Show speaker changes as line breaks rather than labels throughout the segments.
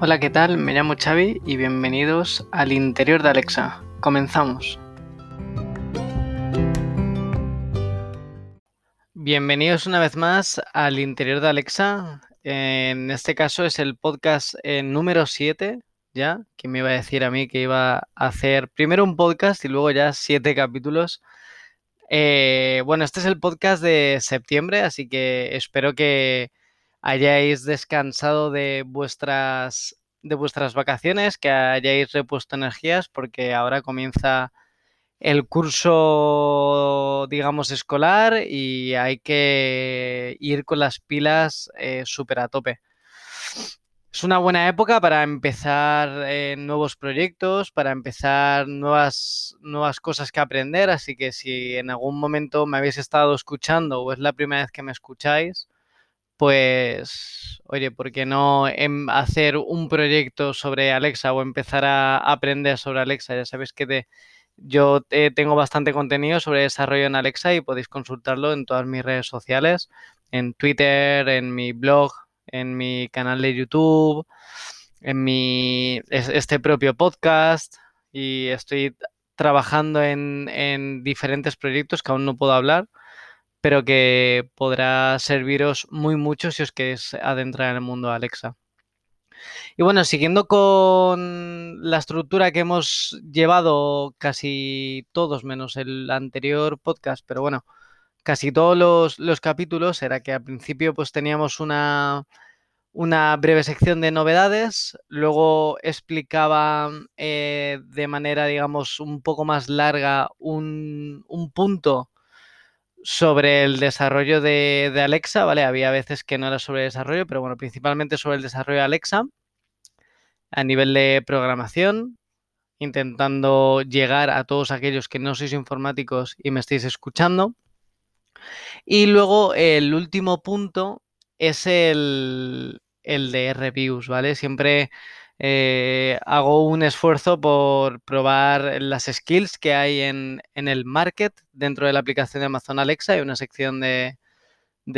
Hola, ¿qué tal? Me llamo Xavi y bienvenidos al interior de Alexa. Comenzamos. Bienvenidos una vez más al interior de Alexa. En este caso es el podcast eh, número 7, ya, que me iba a decir a mí que iba a hacer primero un podcast y luego ya siete capítulos. Eh, bueno, este es el podcast de septiembre, así que espero que hayáis descansado de vuestras, de vuestras vacaciones, que hayáis repuesto energías, porque ahora comienza el curso, digamos, escolar y hay que ir con las pilas eh, súper a tope. Es una buena época para empezar eh, nuevos proyectos, para empezar nuevas, nuevas cosas que aprender, así que si en algún momento me habéis estado escuchando o es la primera vez que me escucháis, pues, oye, ¿por qué no em, hacer un proyecto sobre Alexa o empezar a aprender sobre Alexa? Ya sabéis que yo eh, tengo bastante contenido sobre desarrollo en Alexa y podéis consultarlo en todas mis redes sociales, en Twitter, en mi blog, en mi canal de YouTube, en mi este propio podcast y estoy trabajando en, en diferentes proyectos que aún no puedo hablar pero que podrá serviros muy mucho si os queréis adentrar en el mundo de Alexa. Y bueno, siguiendo con la estructura que hemos llevado casi todos, menos el anterior podcast, pero bueno, casi todos los, capítulos, era que al principio pues teníamos una, una breve sección de novedades, luego explicaba eh, de manera, digamos, un poco más larga un, un punto sobre el desarrollo de, Alexa, ¿vale? Había veces que no era sobre desarrollo, pero bueno, principalmente sobre el desarrollo de Alexa a nivel de programación, intentando llegar a todos aquellos que no sois informáticos y me estáis escuchando. Y luego el último punto es el, el de reviews, ¿vale? Siempre eh, hago un esfuerzo por probar las skills que hay en, el market dentro de la aplicación de Amazon Alexa. Hay una sección de,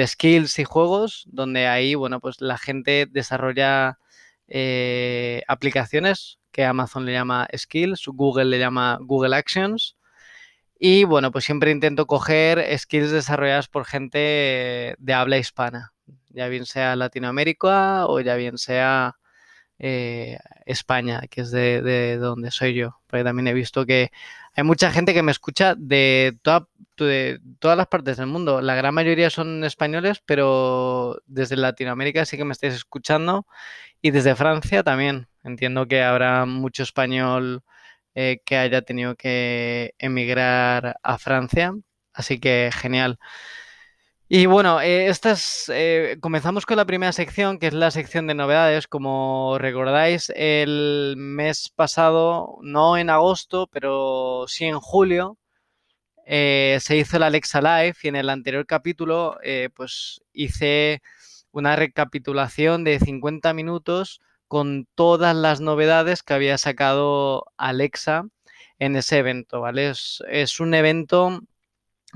skills y juegos donde ahí, bueno, pues la gente desarrolla eh, aplicaciones que Amazon le llama skills, Google le llama Google Actions. Y bueno, pues siempre intento coger skills desarrolladas por gente de habla hispana, ya bien sea Latinoamérica o ya bien sea eh, España, que es de, donde soy yo. Porque también he visto que hay mucha gente que me escucha de, todas las partes del mundo. La gran mayoría son españoles, pero desde Latinoamérica sí que me estáis escuchando y desde Francia también. Entiendo que habrá mucho español eh, que haya tenido que emigrar a Francia. Así que genial. Y bueno, eh, estas, eh, comenzamos con la primera sección, que es la sección de novedades. Como recordáis, el mes pasado, no en agosto, pero sí en julio, eh, se hizo la Alexa Live y en el anterior capítulo, pues hice una recapitulación de 50 minutos con todas las novedades que había sacado Alexa en ese evento, ¿vale? es un evento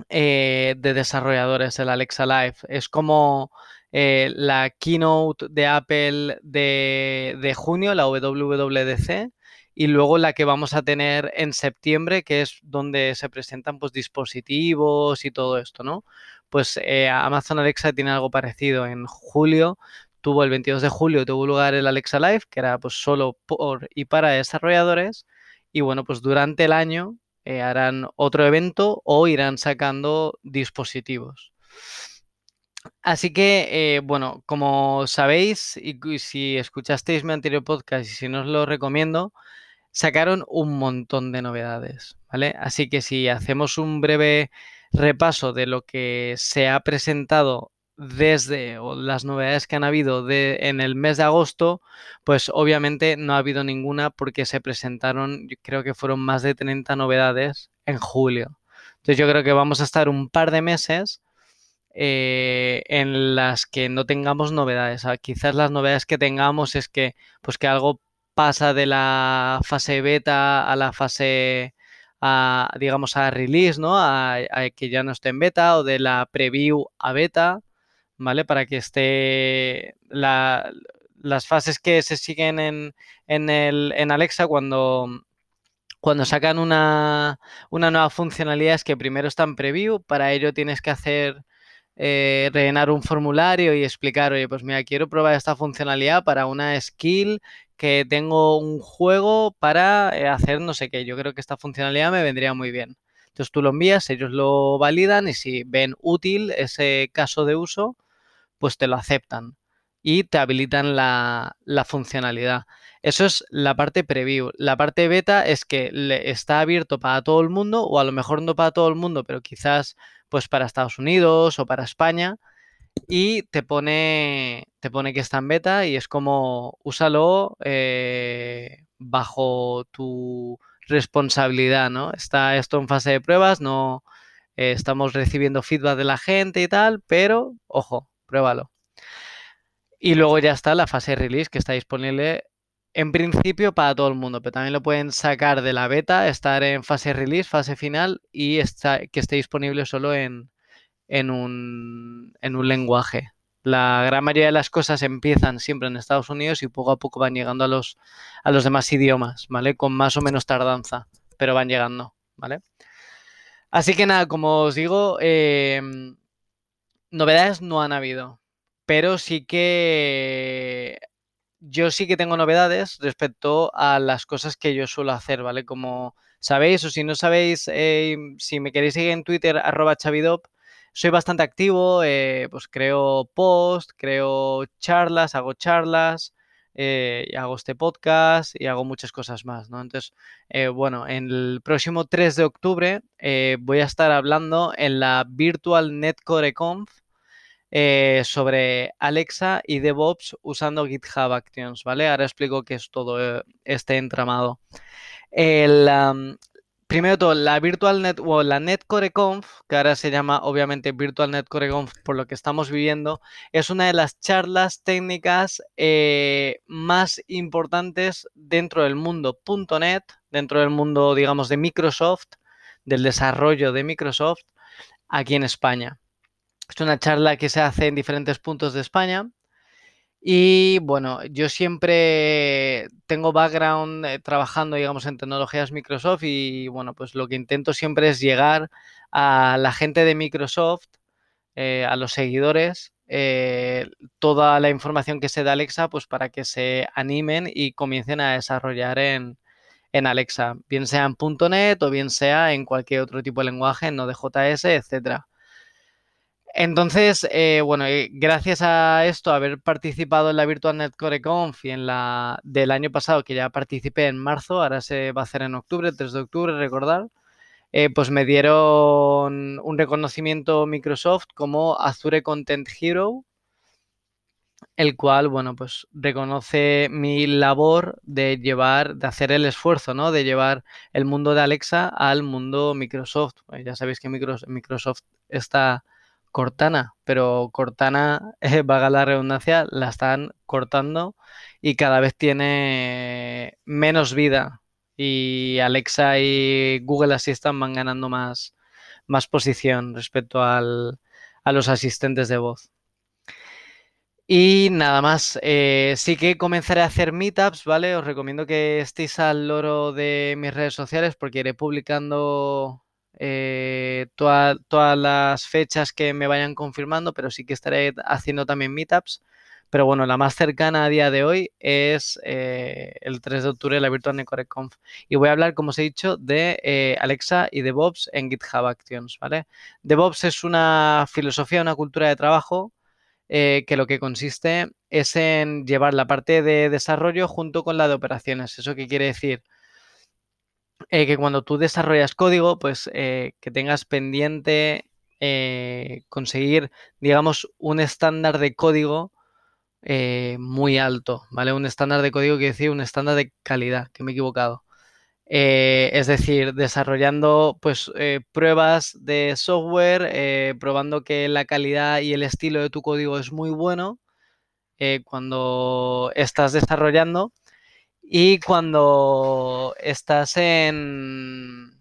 eh, de desarrolladores, el Alexa Live. Es como eh, la keynote de Apple de, junio, la WWDC, y luego la que vamos a tener en septiembre, que es donde se presentan pues, dispositivos y todo esto, ¿no? Pues eh, Amazon Alexa tiene algo parecido. En julio tuvo el 22 de julio tuvo lugar el Alexa Live, que era pues solo por y para desarrolladores. Y bueno, pues durante el año eh, harán otro evento o irán sacando dispositivos. Así que, eh, bueno, como sabéis, y, si escuchasteis mi anterior podcast y si no os lo recomiendo, sacaron un montón de novedades, ¿vale? Así que si hacemos un breve repaso de lo que se ha presentado desde las novedades que han habido de, en el mes de agosto, pues obviamente no ha habido ninguna porque se presentaron, yo creo que fueron más de 30 novedades en julio. Entonces yo creo que vamos a estar un par de meses eh, en las que no tengamos novedades. Ah, quizás las novedades que tengamos es que, pues que algo pasa de la fase beta a la fase digamos, a release, ¿no? a, que ya no esté en beta o de la preview a beta. ¿Vale? Para que esté la, las fases que se siguen en, en, el, en Alexa cuando, cuando sacan una, una, nueva funcionalidad es que primero está en preview, para ello tienes que hacer eh, rellenar un formulario y explicar, oye, pues mira, quiero probar esta funcionalidad para una skill que tengo un juego para eh, hacer no sé qué. Yo creo que esta funcionalidad me vendría muy bien. Entonces tú lo envías, ellos lo validan y si ven útil ese caso de uso, pues te lo aceptan y te habilitan la, funcionalidad. Eso es la parte preview. La parte beta es que está abierto para todo el mundo, o a lo mejor no para todo el mundo, pero quizás pues para Estados Unidos o para España. Y te pone, te pone que está en beta y es como úsalo eh, bajo tu responsabilidad, ¿no? Está esto en fase de pruebas, no eh, estamos recibiendo feedback de la gente y tal, pero ojo, pruébalo. Y luego ya está la fase release que está disponible en principio para todo el mundo, pero también lo pueden sacar de la beta, estar en fase release, fase final y que esté disponible solo en, en, un, en un lenguaje. La gran mayoría de las cosas empiezan siempre en Estados Unidos y poco a poco van llegando a los, a los demás idiomas, ¿vale? Con más o menos tardanza, pero van llegando, ¿vale? Así que nada, como os digo, em, novedades no han habido, pero sí que yo sí que tengo novedades respecto a las cosas que yo suelo hacer, ¿vale? Como sabéis, o si no sabéis, eh, si me queréis seguir en Twitter, arroba chavidop, soy bastante activo, eh, pues creo post, creo charlas, hago charlas, eh, hago este podcast y hago muchas cosas más, ¿no? Entonces, bueno, en el próximo 3 de octubre voy a estar hablando en la Virtual Netcore Conf, eh, sobre Alexa y DevOps usando GitHub Actions, ¿vale? Ahora explico qué es todo eh, este entramado. El, primero todo, la Virtual Net o la Netcore Conf, que ahora se llama obviamente Virtual Netcore Conf por lo que estamos viviendo, es una de las charlas técnicas eh, más importantes dentro del mundo .NET, dentro del mundo, digamos, de Microsoft, del desarrollo de Microsoft aquí en España. Es una charla que se hace en diferentes puntos de España. Y bueno, yo siempre tengo background eh, trabajando, digamos, en tecnologías Microsoft y bueno, pues lo que intento siempre es llegar a la gente de Microsoft, eh, a los seguidores, eh, toda la información que se da Alexa, pues para que se animen y comiencen a desarrollar en, en Alexa, bien sea en .NET o bien sea en cualquier otro tipo de lenguaje, en Node.js, etcétera. Entonces, eh, bueno, eh, gracias a esto, haber participado en la Virtual Netcore Conf y en la del año pasado, que ya participé en marzo, ahora se va a hacer en octubre, 3 de octubre, recordar, eh, pues me dieron un reconocimiento Microsoft como Azure Content Hero, el cual, bueno, pues reconoce mi labor de llevar, de hacer el esfuerzo, ¿no? De llevar el mundo de Alexa al mundo Microsoft. ya sabéis que Microsoft está Cortana, pero Cortana, eh, vaga la redundancia, la están cortando y cada vez tiene menos vida. Y Alexa y Google Assistant van ganando más, más posición respecto al, a los asistentes de voz. Y nada más, eh, sí que comenzaré a hacer meetups, ¿vale? Os recomiendo que estéis al loro de mis redes sociales porque iré publicando eh, todas las fechas que me vayan confirmando, pero sí que estaré haciendo también meetups. Pero bueno, la más cercana a día de hoy es eh, el 3 de octubre, la Virtual Netcore Conf. Y voy a hablar, como os he dicho, de eh, Alexa y DevOps en GitHub Actions, ¿vale? DevOps es una filosofía, una cultura de trabajo que lo que consiste es en llevar la parte de desarrollo junto con la de operaciones. ¿Eso qué quiere decir? Eh, que cuando tú desarrollas código, pues eh, que tengas pendiente eh, conseguir, digamos, un estándar de código muy alto, ¿vale? Un estándar de código quiere decir un estándar de calidad, que me he equivocado. es decir, desarrollando pues pruebas de software, probando que la calidad y el estilo de tu código es muy bueno cuando estás desarrollando y cuando estás en...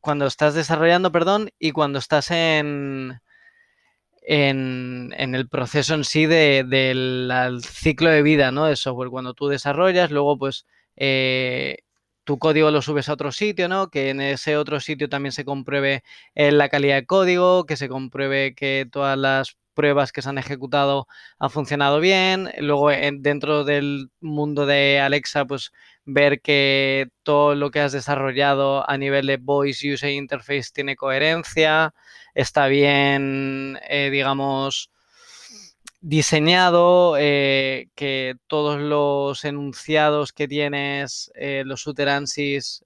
Cuando estás desarrollando, perdón, y cuando estás en... en, el proceso en sí del ciclo de vida ¿no? del software. Cuando tú desarrollas, luego pues eh, tu código lo subes a otro sitio, ¿no? Que en ese otro sitio también se compruebe eh, la calidad de código, que se compruebe que todas las pruebas que se han ejecutado han funcionado bien. Luego, dentro del mundo de Alexa, pues ver que todo lo que has desarrollado a nivel de Voice User Interface tiene coherencia, está bien, eh, digamos, diseñado, eh, que todos los enunciados que tienes, eh, los uteransis,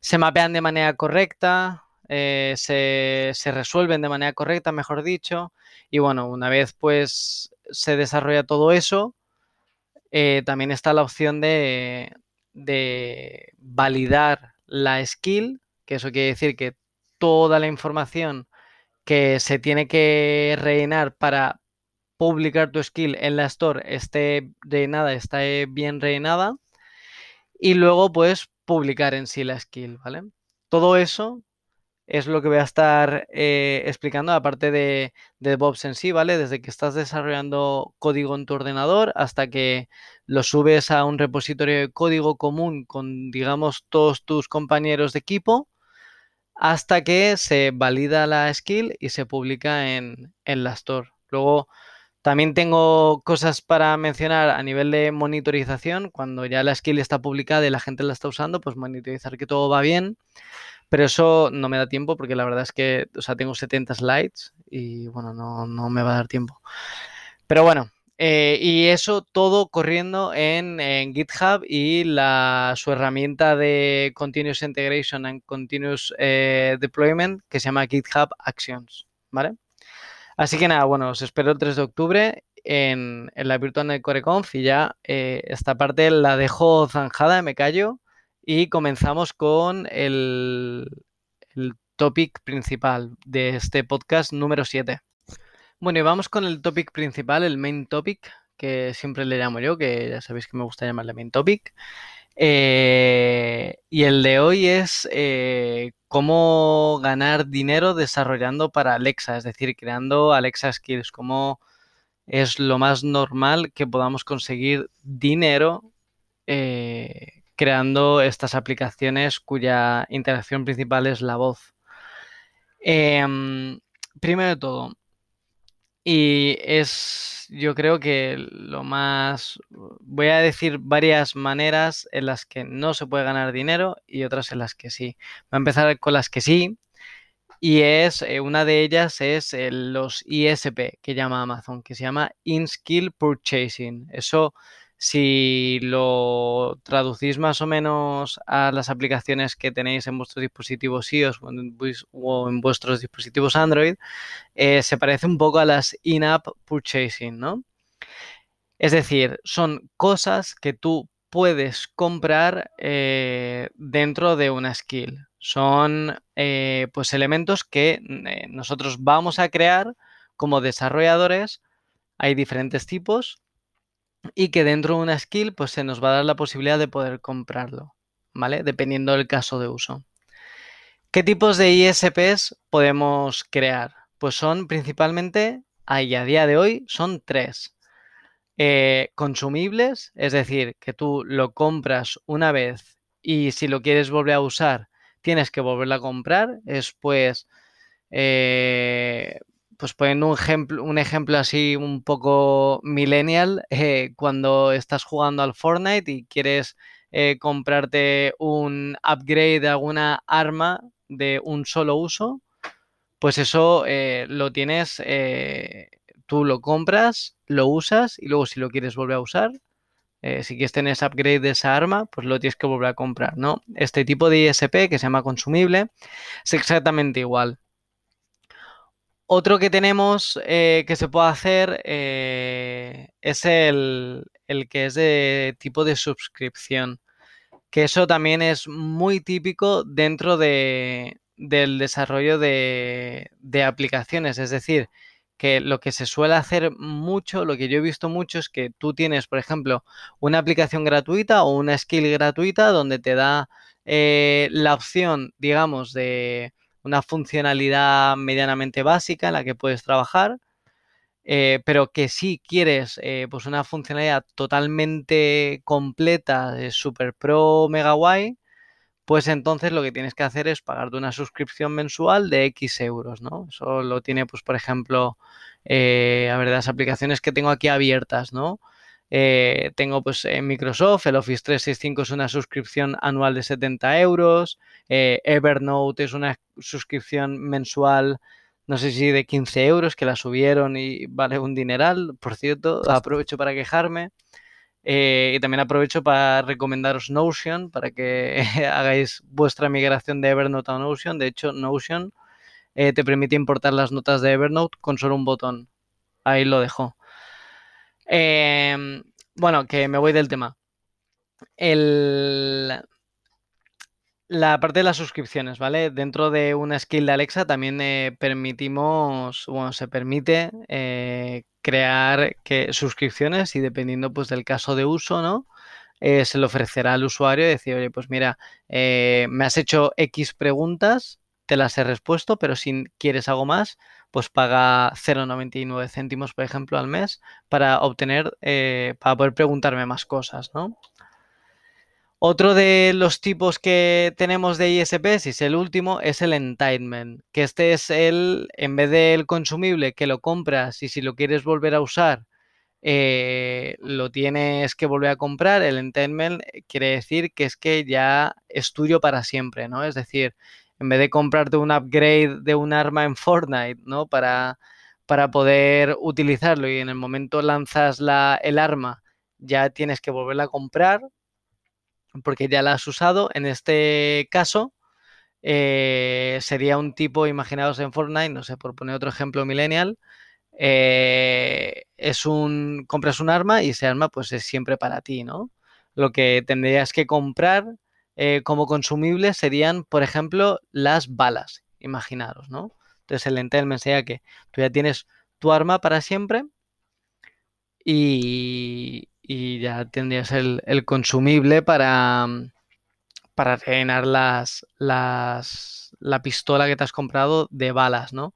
se mapean de manera correcta, se, se, resuelven de manera correcta, mejor dicho. Y bueno, una vez pues se desarrolla todo eso, eh, también está la opción de, validar la skill, que eso quiere decir que toda la información que se tiene que rellenar para publicar tu skill en la store esté rellenada, esté bien rellenada y luego pues publicar en sí la skill, ¿vale? Todo eso es lo que voy a estar eh, explicando, aparte de, de DevOps en sí, ¿vale? Desde que estás desarrollando código en tu ordenador hasta que lo subes a un repositorio de código común con, digamos, todos tus compañeros de equipo, hasta que se valida la skill y se publica en, en la store. Luego, también tengo cosas para mencionar a nivel de monitorización. Cuando ya la skill está publicada y la gente la está usando, pues monitorizar que todo va bien. Pero eso no me da tiempo porque la verdad es que, o sea, tengo 70 slides y bueno, no, me va a dar tiempo. Pero bueno, eh, y eso todo corriendo en, GitHub y la, su herramienta de Continuous Integration and Continuous eh, Deployment que se llama GitHub Actions, ¿vale? Así que nada, bueno, os espero el 3 de octubre en, la Virtual CoreConf y ya eh, esta parte la dejo zanjada, me callo y comenzamos con el, topic principal de este podcast número 7. Bueno, y vamos con el topic principal, el main topic, que siempre le llamo yo, que ya sabéis que me gusta llamarle main topic. Eh, y el de hoy es eh, cómo ganar dinero desarrollando para Alexa, es decir, creando Alexa Skills, cómo es lo más normal que podamos conseguir dinero eh, creando estas aplicaciones cuya interacción principal es la voz. Em, primero de todo, y es, yo creo que lo más, voy a decir varias maneras en las que no se puede ganar dinero y otras en las que sí. Voy a empezar con las que sí. Y es, eh, una de ellas es los ISP que llama Amazon, que se llama In-Skill Purchasing. Eso si lo traducís más o menos a las aplicaciones que tenéis en vuestros dispositivos iOS o en, vuestros dispositivos Android, eh, se parece un poco a las in-app purchasing, ¿no? Es decir, son cosas que tú puedes comprar eh, dentro de una skill. Son eh, pues elementos que nosotros vamos a crear como desarrolladores. Hay diferentes tipos y que dentro de una skill pues se nos va a dar la posibilidad de poder comprarlo, ¿vale? Dependiendo del caso de uso. ¿Qué tipos de ISPs podemos crear? Pues son principalmente, ahí a día de hoy, son tres. Eh, consumibles, es decir, que tú lo compras una vez y si lo quieres volver a usar, tienes que volverlo a comprar. Es pues, eh, pues poniendo un ejemplo, un ejemplo así un poco millennial, eh, cuando estás jugando al Fortnite y quieres eh, comprarte un upgrade de alguna arma de un solo uso, pues eso eh, lo tienes, tú lo compras, lo usas y luego si lo quieres volver a usar, si quieres tener ese upgrade de esa arma, pues lo tienes que volver a comprar, ¿no? Este tipo de ISP que se llama consumible es exactamente igual. Otro que tenemos eh, que se puede hacer eh, es el, que es de tipo de suscripción, que eso también es muy típico dentro de, del desarrollo de, de, aplicaciones. Es decir, que lo que se suele hacer mucho, lo que yo he visto mucho es que tú tienes, por ejemplo, una aplicación gratuita o una skill gratuita donde te da eh, la opción, digamos, de una funcionalidad medianamente básica en la que puedes trabajar, eh, pero que si quieres eh, pues una funcionalidad totalmente completa de Super Pro Mega Guay, pues entonces lo que tienes que hacer es pagarte una suscripción mensual de X euros, ¿no? Eso lo tiene, pues, por ejemplo, eh, a ver, las aplicaciones que tengo aquí abiertas, ¿no? Eh, tengo pues en Microsoft, el Office 365 es una suscripción anual de 70 euros, eh, Evernote es una suscripción mensual, no sé si de 15 euros, que la subieron y vale un dineral, por cierto, aprovecho para quejarme. Eh, y también aprovecho para recomendaros Notion para que hagáis vuestra migración de Evernote a Notion. De hecho, Notion te permite importar las notas de Evernote con solo un botón. Ahí lo dejo. Em, bueno, que me voy del tema. la parte de las suscripciones, ¿vale? Dentro de una skill de Alexa también eh, permitimos, bueno, se permite eh, crear que, suscripciones y dependiendo pues del caso de uso, ¿no? Eh, se le ofrecerá al usuario decir, oye, pues mira, me has hecho X preguntas, te las he respuesto, pero si quieres algo más, pues paga 0,99 céntimos, por ejemplo, al mes para obtener, eh, para poder preguntarme más cosas, ¿no? Otro de los tipos que tenemos de ISPs, y es el último, es el entitlement, que este es el, en vez del consumible que lo compras y si lo quieres volver a usar, eh, lo tienes que volver a comprar, el entitlement quiere decir que es que ya es tuyo para siempre, ¿no? Es decir, en vez de comprarte un upgrade de un arma en Fortnite, ¿no? Para, para poder utilizarlo y en el momento lanzas la, el arma, ya tienes que volverla a comprar porque ya la has usado. En este caso, eh, sería un tipo, imaginados en Fortnite, no sé, por poner otro ejemplo millennial, eh, es un, compras un arma y ese arma pues es siempre para ti, ¿no? Lo que tendrías que comprar eh, como consumibles serían, por ejemplo, las balas, imaginaros, ¿no? Entonces el entailment sería que tú ya tienes tu arma para siempre y, ya tendrías el, consumible para, para rellenar las, las, la pistola que te has comprado de balas, ¿no?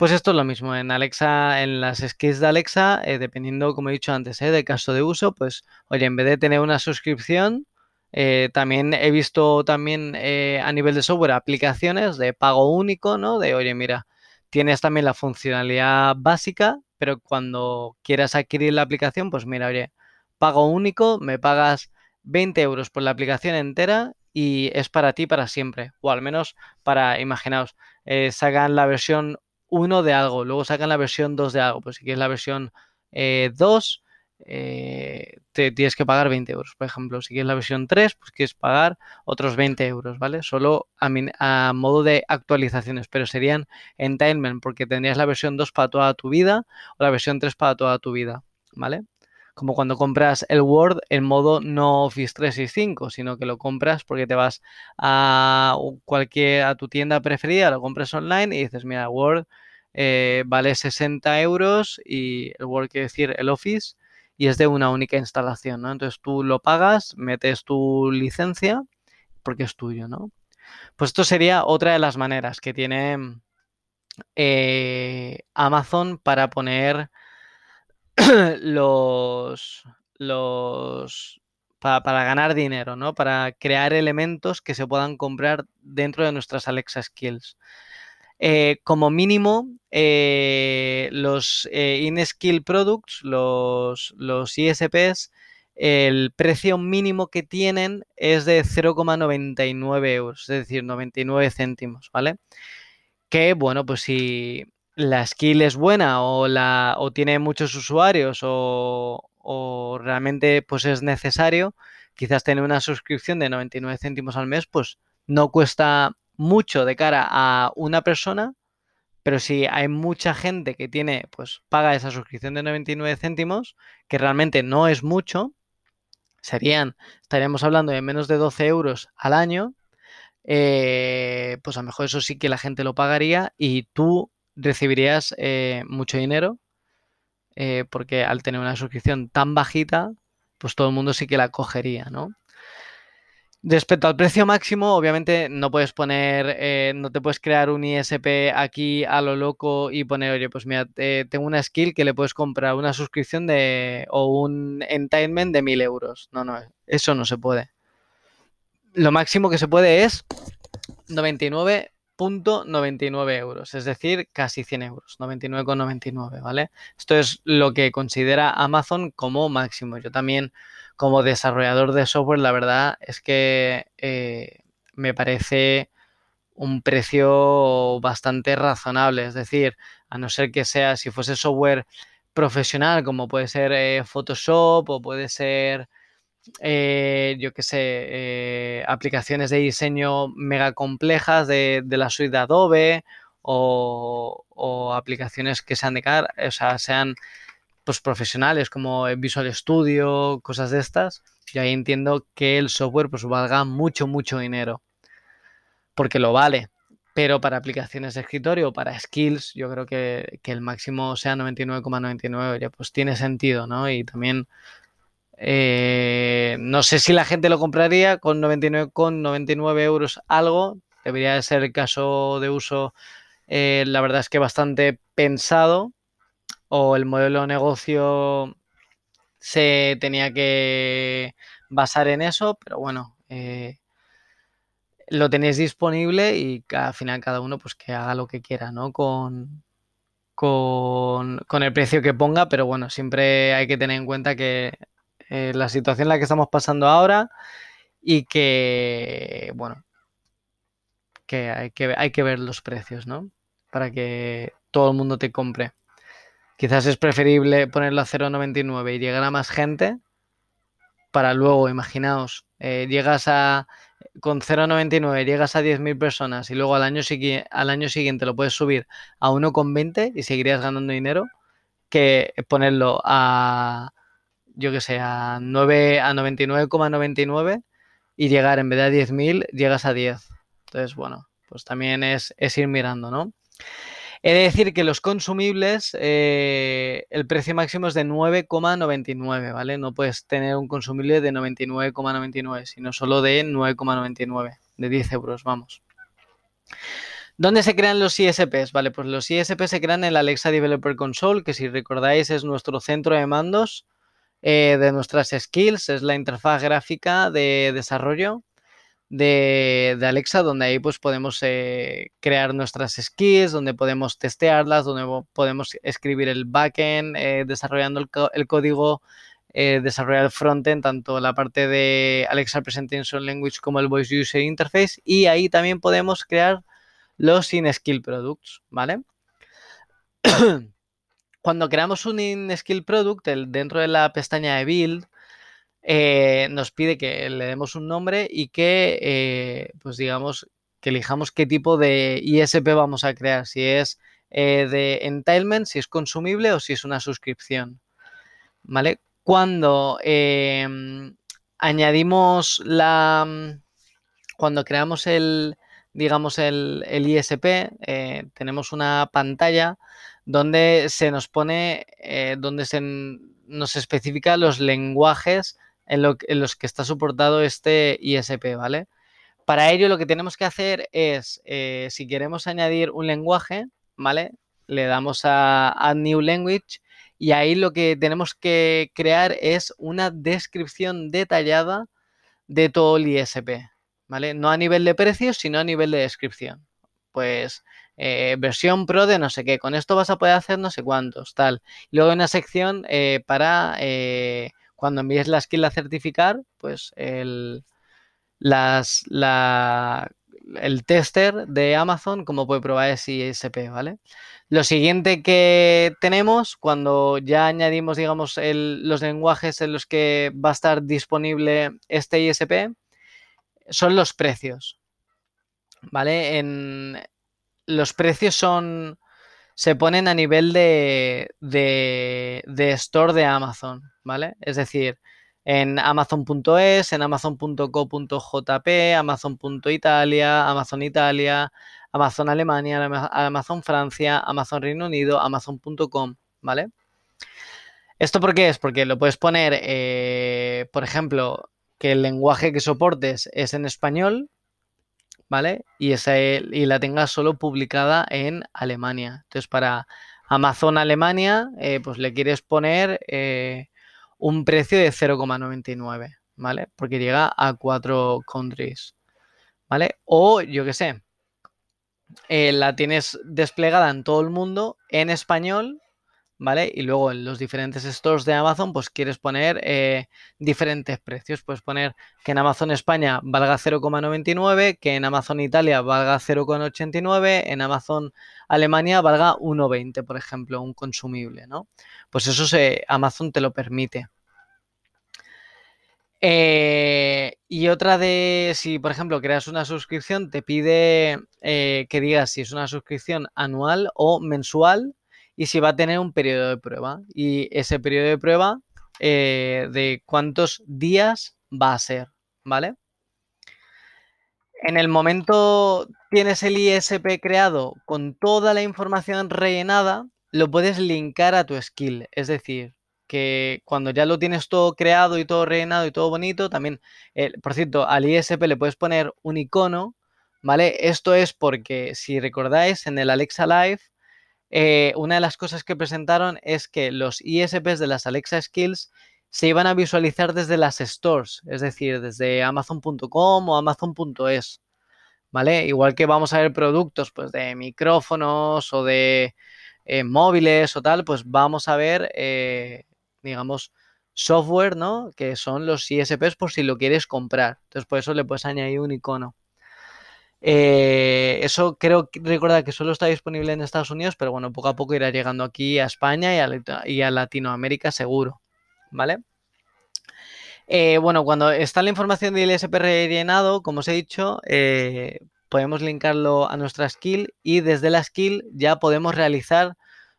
Pues esto es lo mismo en Alexa, en las skills de Alexa, eh, dependiendo, como he dicho antes, eh, del caso de uso, pues, oye, en vez de tener una suscripción, eh, también he visto también eh, a nivel de software aplicaciones de pago único, ¿no? De, oye, mira, tienes también la funcionalidad básica, pero cuando quieras adquirir la aplicación, pues mira, oye, pago único, me pagas 20 euros por la aplicación entera y es para ti para siempre. O al menos para, imaginaos, eh, sacan la versión 1 de algo, luego sacan la versión 2 de algo. Pues si quieres la versión 2, eh, te tienes que pagar 20 euros. Por ejemplo, si quieres la versión 3, pues quieres pagar otros 20 euros, ¿vale? Solo a, modo de actualizaciones, pero serían entitlement porque tendrías la versión 2 para toda tu vida o la versión 3 para toda tu vida, ¿vale? Como cuando compras el Word en modo no Office 365, sino que lo compras porque te vas a cualquier a tu tienda preferida, lo compras online y dices, mira, Word eh, vale 60 euros y el Word quiere decir el Office y es de una única instalación, ¿no? Entonces tú lo pagas, metes tu licencia porque es tuyo, ¿no? Pues esto sería otra de las maneras que tiene eh, Amazon para poner los, los para, ganar dinero, ¿no? Para crear elementos que se puedan comprar dentro de nuestras Alexa Skills. Eh, como mínimo, eh, los eh, in-skill products, los, los ISPs, el precio mínimo que tienen es de 0,99 euros, es decir, 99 céntimos, ¿vale? Que, bueno, pues si la skill es buena o, la, o tiene muchos usuarios o, o realmente pues es necesario, quizás tener una suscripción de 99 céntimos al mes, pues no cuesta mucho de cara a una persona, pero si hay mucha gente que tiene, pues paga esa suscripción de 99 céntimos, que realmente no es mucho, serían, estaríamos hablando de menos de 12 euros al año, eh, pues a lo mejor eso sí que la gente lo pagaría y tú recibirías eh, mucho dinero, eh, porque al tener una suscripción tan bajita, pues todo el mundo sí que la cogería, ¿no? Respecto al precio máximo, obviamente no puedes poner, eh, no te puedes crear un ISP aquí a lo loco y poner, oye, pues mira, tengo una skill que le puedes comprar una suscripción de o un entitlement de 1000 euros. No, no, eso no se puede. Lo máximo que se puede es 99.99 euros, es decir, casi 100 euros, 99,99, ¿vale? Esto es lo que considera Amazon como máximo. Yo también como desarrollador de software, la verdad es que eh, me parece un precio bastante razonable. Es decir, a no ser que sea, si fuese software profesional, como puede ser eh, Photoshop o puede ser, eh, yo qué sé, aplicaciones de diseño mega complejas de, la suite de Adobe o, o, aplicaciones que sean de cara, o sea, sean pues, profesionales como Visual Studio, cosas de estas, yo ahí entiendo que el software pues valga mucho, mucho dinero. Porque lo vale. Pero para aplicaciones de escritorio, para skills, yo creo que, el máximo sea 99,99, ya pues tiene sentido, ¿no? Y también eh, no sé si la gente lo compraría con 99,99 euros algo. Debería de ser caso de uso, eh, la verdad es que bastante pensado o el modelo de negocio se tenía que basar en eso, pero bueno, eh, lo tenéis disponible y al final cada uno pues que haga lo que quiera, ¿no? Con, con, el precio que ponga, pero bueno, siempre hay que tener en cuenta que eh, la situación en la que estamos pasando ahora y que, bueno, que hay que, hay que ver los precios, ¿no? Para que todo el mundo te compre. Quizás es preferible ponerlo a 0,99 y llegar a más gente para luego, imaginaos, eh, llegas a con 0,99 llegas a 10.000 personas y luego al año, siguiente lo puedes subir a 1,20 y seguirías ganando dinero que ponerlo a, yo que sé, a, 9, a 99,99 y llegar en vez de a 10.000 llegas a 10. Entonces, bueno, pues también es, es ir mirando, ¿no? He de decir que los consumibles, eh, el precio máximo es de 9,99, ¿vale? No puedes tener un consumible de 99,99, sino solo de 9,99, de 10 euros, vamos. ¿Dónde se crean los ISPs? Vale, pues los ISPs se crean en la Alexa Developer Console, que si recordáis es nuestro centro de mandos eh, de nuestras skills, es la interfaz gráfica de desarrollo de, Alexa, donde ahí pues podemos eh, crear nuestras skills, donde podemos testearlas, donde podemos escribir el backend, eh, desarrollando el, código, eh, desarrollar el frontend, tanto la parte de Alexa Presentation Language como el Voice User Interface, y ahí también podemos crear los in-skill products, ¿vale? Cuando creamos un in-skill product, dentro de la pestaña de build, eh, nos pide que le demos un nombre y que, eh, pues digamos, que elijamos qué tipo de ISP vamos a crear, si es eh, de entitlement, si es consumible o si es una suscripción. ¿Vale? Cuando em, añadimos la... Cuando creamos el, digamos, el ISP, tenemos una pantalla donde se nos pone, donde se nos especifica los lenguajes en, los que está soportado este ISP, ¿vale? Para ello lo que tenemos que hacer es, eh, si queremos añadir un lenguaje, ¿vale? Le damos a Add New Language y ahí lo que tenemos que crear es una descripción detallada de todo el ISP, ¿vale? No a nivel de precios, sino a nivel de descripción. Pues eh, versión pro de no sé qué, con esto vas a poder hacer no sé cuántos, tal. luego una sección eh, para cuando envíes la skill a certificar, pues el, el tester de Amazon, como puede probar ese ISP, ¿vale? Lo siguiente que tenemos cuando ya añadimos, digamos, los lenguajes en los que va a estar disponible este ISP son los precios, ¿vale? En, los precios son se ponen a nivel de, de, store de Amazon, ¿vale? Es decir, en amazon.es, en amazon.co.jp, amazon.italia, Amazon Italia, Amazon Alemania, Amazon Francia, Amazon Reino Unido, amazon.com, ¿vale? ¿Esto por qué es? Porque lo puedes poner, eh, por ejemplo, que el lenguaje que soportes es en español, ¿vale? Y, esa, y la tengas solo publicada en Alemania. Entonces, para Amazon Alemania, eh, pues le quieres poner eh, un precio de 0,99, ¿vale? Porque llega a cuatro countries, ¿vale? O yo qué sé, eh, la tienes desplegada en todo el mundo en español, ¿vale? Y luego en los diferentes stores de Amazon, pues quieres poner eh, diferentes precios. Puedes poner que en Amazon España valga 0,99, que en Amazon Italia valga 0,89, en Amazon Alemania valga 1,20, por ejemplo, un consumible, ¿no? Pues eso se, Amazon te lo permite. Eh, y otra de, si por ejemplo creas una suscripción, te pide eh, que digas si es una suscripción anual o mensual y si va a tener un periodo de prueba. Y ese periodo de prueba eh, de cuántos días va a ser, ¿vale? En el momento tienes el ISP creado con toda la información rellenada, lo puedes linkar a tu skill. Es decir, que cuando ya lo tienes todo creado y todo rellenado y todo bonito, también, por cierto, al ISP le puedes poner un icono, ¿vale? Esto es porque, si recordáis, en el Alexa Live eh, una de las cosas que presentaron es que los ISPs de las Alexa Skills se iban a visualizar desde las stores, es decir, desde amazon.com o amazon.es, ¿vale? Igual que vamos a ver productos pues de micrófonos o de eh, móviles o tal, pues vamos a ver, eh, digamos, software, ¿no? Que son los ISPs por si lo quieres comprar. Entonces, por eso le puedes añadir un icono. Eh, eso creo recuerda que solo está disponible en Estados Unidos, pero bueno, poco a poco irá llegando aquí a España y a, Latinoamérica seguro, ¿vale? Eh, bueno, cuando está la información del ISP rellenado, como os he dicho, eh, podemos linkarlo a nuestra skill y desde la skill ya podemos realizar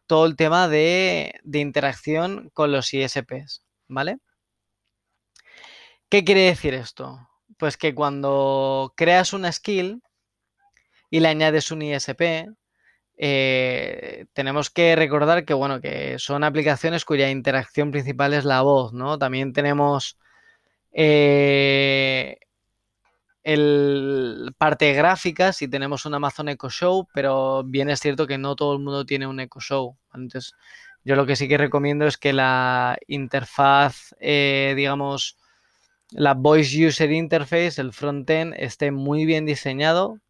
todo el tema de, de interacción con los ISPs, ¿vale? ¿Qué quiere decir esto? Pues que cuando creas una skill, y le añades un ISP, eh, tenemos que recordar que, bueno, que son aplicaciones cuya interacción principal es la voz, ¿no? También tenemos eh, el parte gráfica si tenemos un Amazon Echo Show, pero bien es cierto que no todo el mundo tiene un Echo Show. Entonces, yo lo que sí que recomiendo es que la interfaz, eh, digamos, la Voice User Interface, el frontend, esté muy bien diseñado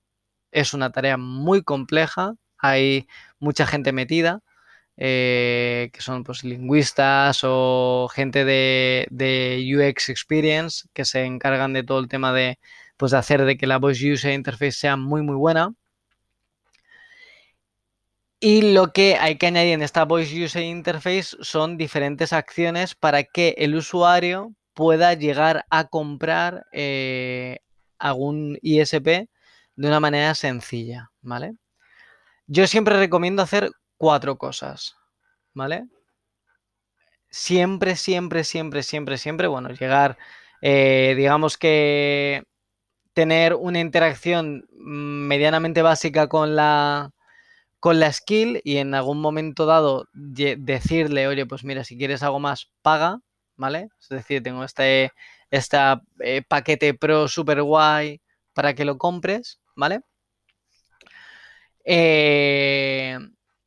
es una tarea muy compleja, hay mucha gente metida, eh, que son pues, lingüistas o gente de, UX Experience que se encargan de todo el tema de, pues, de hacer de que la Voice User Interface sea muy muy buena. Y lo que hay que añadir en esta Voice User Interface son diferentes acciones para que el usuario pueda llegar a comprar eh, algún ISP de una manera sencilla, ¿vale? Yo siempre recomiendo hacer cuatro cosas, ¿vale? Siempre, siempre, siempre, siempre, siempre, bueno, llegar, eh, digamos que tener una interacción medianamente básica con la, con la skill y en algún momento dado decirle, oye, pues mira, si quieres algo más, paga, ¿vale? Es decir, tengo este, eh, paquete pro super guay para que lo compres, ¿vale? Eh,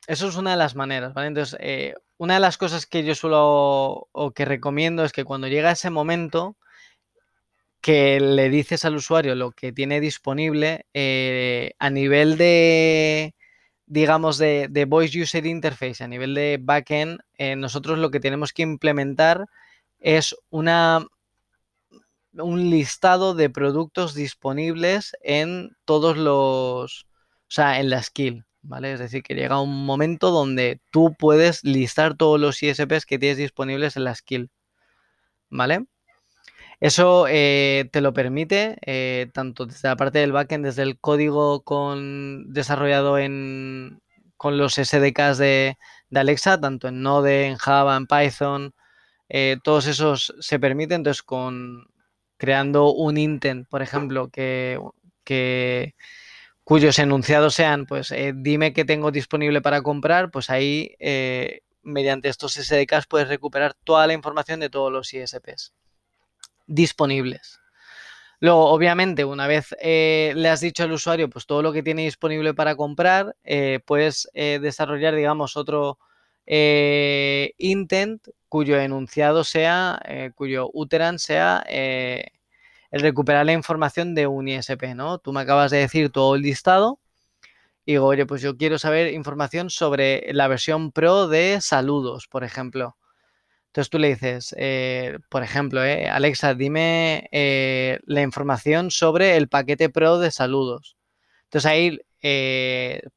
eso es una de las maneras, ¿vale? Entonces, eh, una de las cosas que yo suelo o que recomiendo es que cuando llega ese momento que le dices al usuario lo que tiene disponible eh, a nivel de, digamos, de, de, Voice User Interface, a nivel de backend, nosotros lo que tenemos que implementar es una un listado de productos disponibles en todos los, o sea, en la skill, ¿vale? Es decir, que llega un momento donde tú puedes listar todos los ISPs que tienes disponibles en la skill, ¿vale? Eso eh, te lo permite eh, tanto desde la parte del backend, desde el código con, desarrollado en, con los SDKs de, Alexa, tanto en Node, en Java, en Python, eh, todos esos se permiten. Entonces, con, creando un intent, por ejemplo, que, cuyos enunciados sean, pues eh, dime qué tengo disponible para comprar, pues ahí eh, mediante estos SDKs puedes recuperar toda la información de todos los ISPs. disponibles. Luego, obviamente, una vez eh, le has dicho al usuario pues todo lo que tiene disponible para comprar, puedes desarrollar, digamos, otro intent cuyo enunciado sea, cuyo uteran sea el recuperar la información de un ISP, ¿no? Tú me acabas de decir todo el listado y digo, oye, pues yo quiero saber información sobre la versión pro de saludos, por ejemplo. Entonces tú le dices, eh, por ejemplo, eh, Alexa, dime eh, la información sobre el paquete pro de saludos. Entonces ahí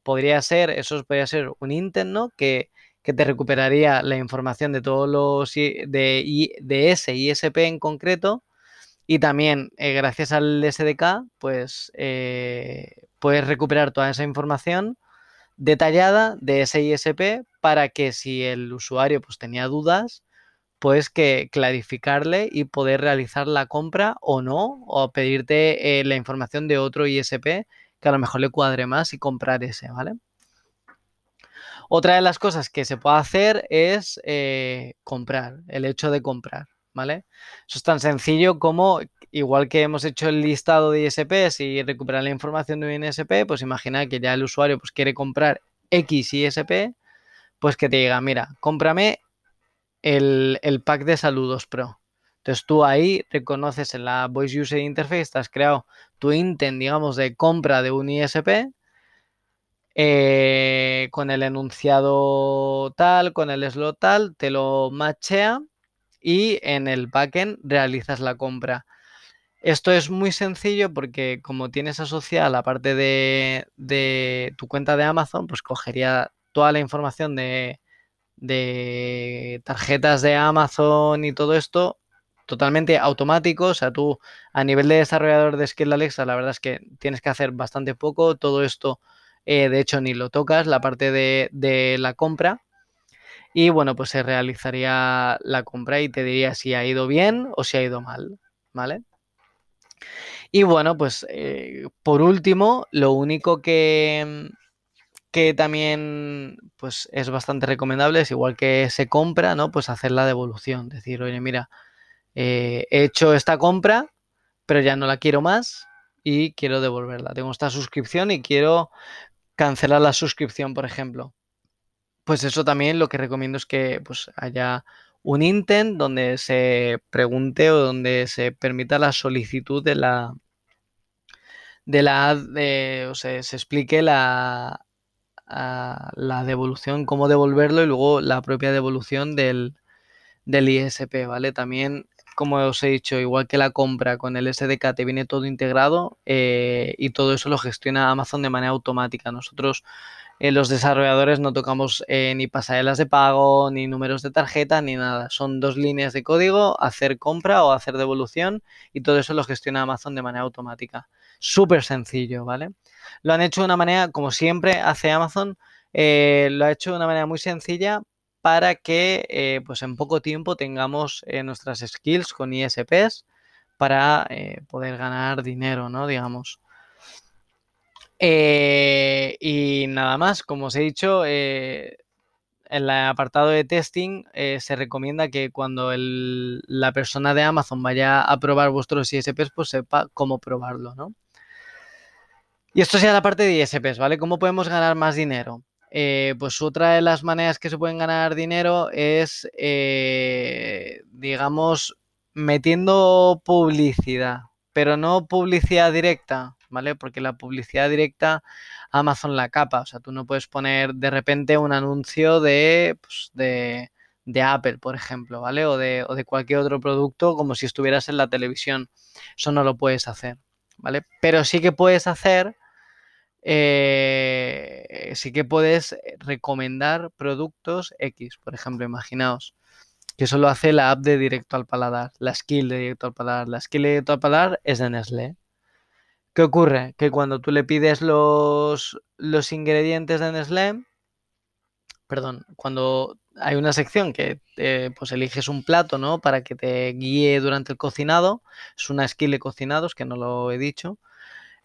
podría ser, eso podría ser un intent, ¿no? Que, te recuperaría la información de todos los de, de ese ISP en concreto. Y también, gracias al SDK, pues puedes recuperar toda esa información detallada de ese ISP para que si el usuario pues tenía dudas, pues que clarificarle y poder realizar la compra o no, o pedirte eh, la información de otro ISP que a lo mejor le cuadre más y comprar ese, ¿vale? Otra de las cosas que se puede hacer es eh, comprar, el hecho de comprar, ¿vale? Eso es tan sencillo como, igual que hemos hecho el listado de ISPs y recuperar la información de un ISP, pues imagina que ya el usuario pues, quiere comprar X ISP, pues que te diga, mira, cómprame el, pack de saludos Pro. Entonces tú ahí reconoces en la Voice User Interface, has creado tu intent, digamos, de compra de un ISP eh, con el enunciado tal, con el slot tal, te lo machea y en el backend realizas la compra. Esto es muy sencillo porque como tienes asociada la parte de, tu cuenta de Amazon, pues cogería toda la información de, de tarjetas de Amazon y todo esto totalmente automático. O sea, tú a nivel de desarrollador de Skill Alexa, la verdad es que tienes que hacer bastante poco. Todo esto, eh, de hecho, ni lo tocas, la parte de, de, la compra. Y bueno, pues se realizaría la compra y te diría si ha ido bien o si ha ido mal. ¿Vale? Y bueno, pues eh, por último, lo único que, que también pues es bastante recomendable, es igual que se compra, ¿no? Pues hacer la devolución, decir, oye, mira, eh, he hecho esta compra, pero ya no la quiero más y quiero devolverla. Tengo esta suscripción y quiero cancelar la suscripción, por ejemplo. Pues eso también lo que recomiendo es que pues, haya un intent donde se pregunte o donde se permita la solicitud de la de la o sea, se explique la, la devolución, cómo devolverlo y luego la propia devolución del, del ISP, ¿vale? También, como os he dicho, igual que la compra con el SDK te viene todo integrado eh, y todo eso lo gestiona Amazon de manera automática. Nosotros, eh, los desarrolladores, no tocamos eh, ni pasarelas de pago, ni números de tarjeta, ni nada. Son dos líneas de código, hacer compra o hacer devolución y todo eso lo gestiona Amazon de manera automática. Súper sencillo, ¿vale? Lo han hecho de una manera, como siempre hace Amazon, lo ha hecho de una manera muy sencilla para que eh, pues en poco tiempo tengamos eh, nuestras skills con ISPs para poder ganar dinero, ¿no? Digamos. y nada más, como os he dicho, en el apartado de testing se recomienda que cuando la persona de Amazon vaya a probar vuestros ISPs, pues sepa cómo probarlo, ¿no? Y esto sea la parte de ISPs, ¿vale? ¿Cómo podemos ganar más dinero? Eh, pues otra de las maneras que se pueden ganar dinero es, eh, digamos, metiendo publicidad, pero no publicidad directa, ¿vale? Porque la publicidad directa Amazon la capa, o sea, tú no puedes poner de repente un anuncio de, pues, de, de Apple, por ejemplo, ¿vale? O de, o de cualquier otro producto como si estuvieras en la televisión. Eso no lo puedes hacer, ¿vale? Pero sí que puedes hacer eh, sí que puedes recomendar productos X. Por ejemplo, imaginaos que eso lo hace la app de directo al paladar, la skill de directo al paladar. La skill de directo al paladar es de Nestlé. ¿Qué ocurre? Que cuando tú le pides los, los ingredientes de Nestlé, perdón, cuando hay una sección que pues eliges un plato, ¿no? Para que te guíe durante el cocinado, es una skill de cocinados, que no lo he dicho.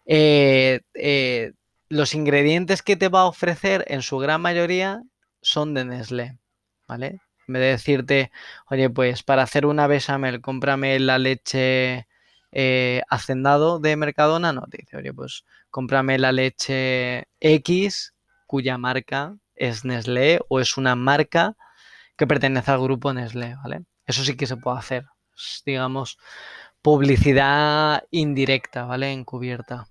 Eh, eh, los ingredientes que te va a ofrecer en su gran mayoría son de Nestlé, ¿vale? En vez de decirte, oye, pues para hacer una bechamel, cómprame la leche eh, hacendado de Mercadona, no, te dice, oye, pues cómprame la leche X cuya marca es Nestlé o es una marca que pertenece al grupo Nestlé, ¿vale? Eso sí que se puede hacer, digamos, publicidad indirecta, ¿vale? Encubierta.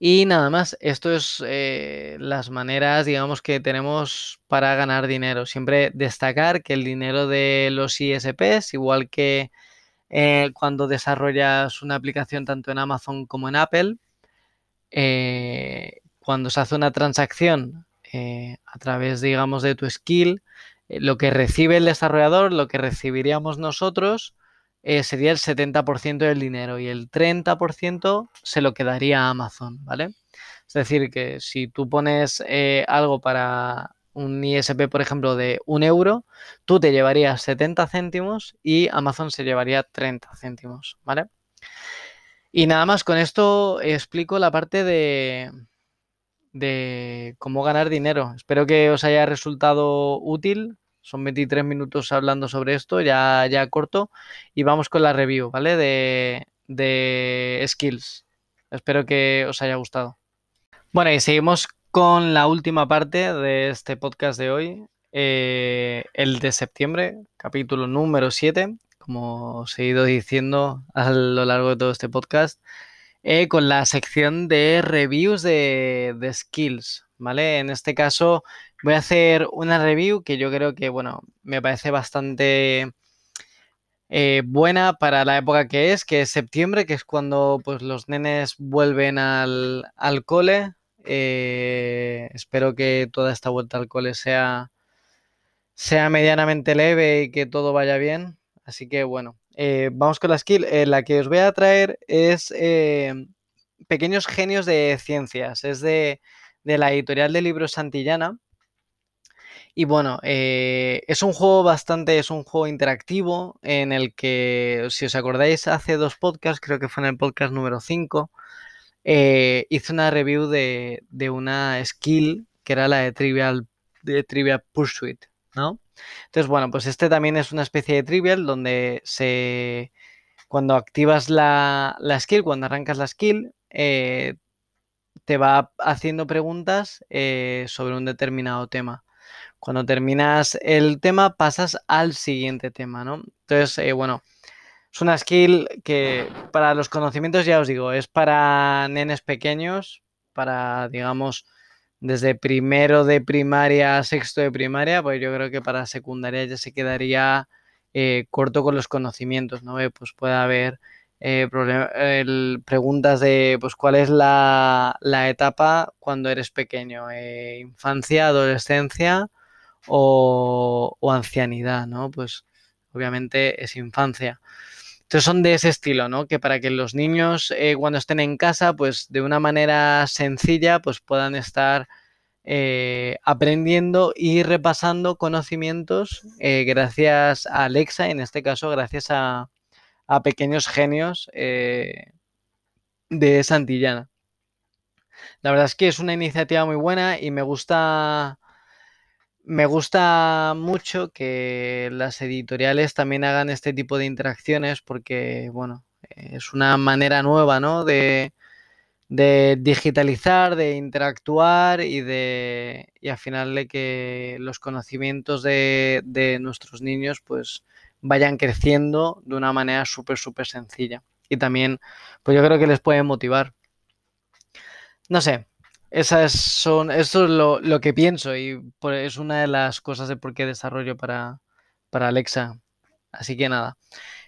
Y nada más, esto es eh, las maneras, digamos, que tenemos para ganar dinero. Siempre destacar que el dinero de los ISPs, igual que eh, cuando desarrollas una aplicación tanto en Amazon como en Apple, eh, cuando se hace una transacción a través, digamos, de tu skill, lo que recibe el desarrollador, lo que recibiríamos nosotros, eh, sería el 70% del dinero y el 30% se lo quedaría a Amazon, ¿vale? Es decir, que si tú pones eh, algo para un ISP, por ejemplo, de un euro, tú te llevarías 70 céntimos y Amazon se llevaría 30 céntimos, ¿vale? Y nada más, con esto explico la parte de, de cómo ganar dinero. Espero que os haya resultado útil. Son 23 minutos hablando sobre esto, ya, ya corto. Y vamos con la review, ¿vale? De, de skills. Espero que os haya gustado. Bueno, y seguimos con la última parte de este podcast de hoy, eh, el de septiembre, capítulo número 7, como os he ido diciendo a lo largo de todo este podcast, eh, con la sección de reviews de, de skills, ¿vale? En este caso voy a hacer una review que yo creo que, bueno, me parece bastante eh, buena para la época que es, que es septiembre, que es cuando pues los nenes vuelven al, cole. Eh, espero que toda esta vuelta al cole sea, sea medianamente leve y que todo vaya bien. Así que bueno, eh, vamos con la skill. la que os voy a traer es Pequeños Genios de Ciencias. Es de, de la editorial de libros Santillana. Y bueno, eh, es un juego bastante, es un juego interactivo en el que, si os acordáis, hace dos podcasts, creo que fue en el podcast número 5, eh, hice una review de, una skill que era la de Trivial, de Trivial Pursuit, ¿no? Entonces, bueno, pues este también es una especie de Trivial donde se... Cuando activas la, skill, cuando arrancas la skill, eh, te va haciendo preguntas sobre un determinado tema. Cuando terminas el tema, pasas al siguiente tema, ¿no? Entonces, eh, bueno, es una skill que para los conocimientos, ya os digo, es para nenes pequeños, para, digamos, desde primero de primaria a sexto de primaria, pues yo creo que para secundaria ya se quedaría eh, corto con los conocimientos, ¿no? Eh, pues puede haber preguntas de, pues, ¿cuál es la, la etapa cuando eres pequeño? infancia, adolescencia o, ancianidad, ¿no? Pues obviamente es infancia. Entonces son de ese estilo, ¿no? Que para que los niños eh, cuando estén en casa, pues de una manera sencilla, pues puedan estar eh, aprendiendo y repasando conocimientos eh, gracias a Alexa, en este caso gracias a, a pequeños genios de Santillana. La verdad es que es una iniciativa muy buena y me gusta me gusta mucho que las editoriales también hagan este tipo de interacciones porque, bueno, es una manera nueva, ¿no? De, digitalizar, de interactuar y de y al final de que los conocimientos de, de nuestros niños pues vayan creciendo de una manera súper, súper sencilla. Y también, pues yo creo que les puede motivar. No sé, esas son, eso es lo, que pienso y es una de las cosas de por qué desarrollo para, para Alexa. Así que nada.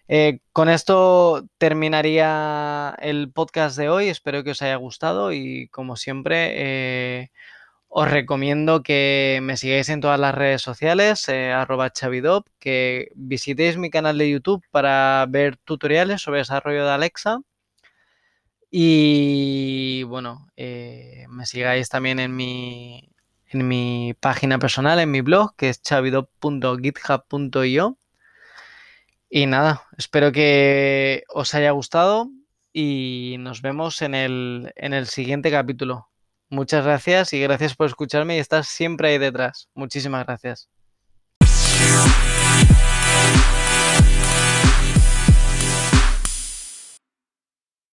Eh, con esto terminaría el podcast de hoy. Espero que os haya gustado y como siempre eh, os recomiendo que me sigáis en todas las redes sociales, eh, arroba chavidop, que visitéis mi canal de YouTube para ver tutoriales sobre desarrollo de Alexa y bueno, eh, me sigáis también en mi, en mi página personal, en mi blog, que es chavidop.github.io. Y nada, espero que os haya gustado y nos vemos en el, en el siguiente capítulo. Muchas gracias y gracias por escucharme y estar siempre ahí detrás. Muchísimas gracias.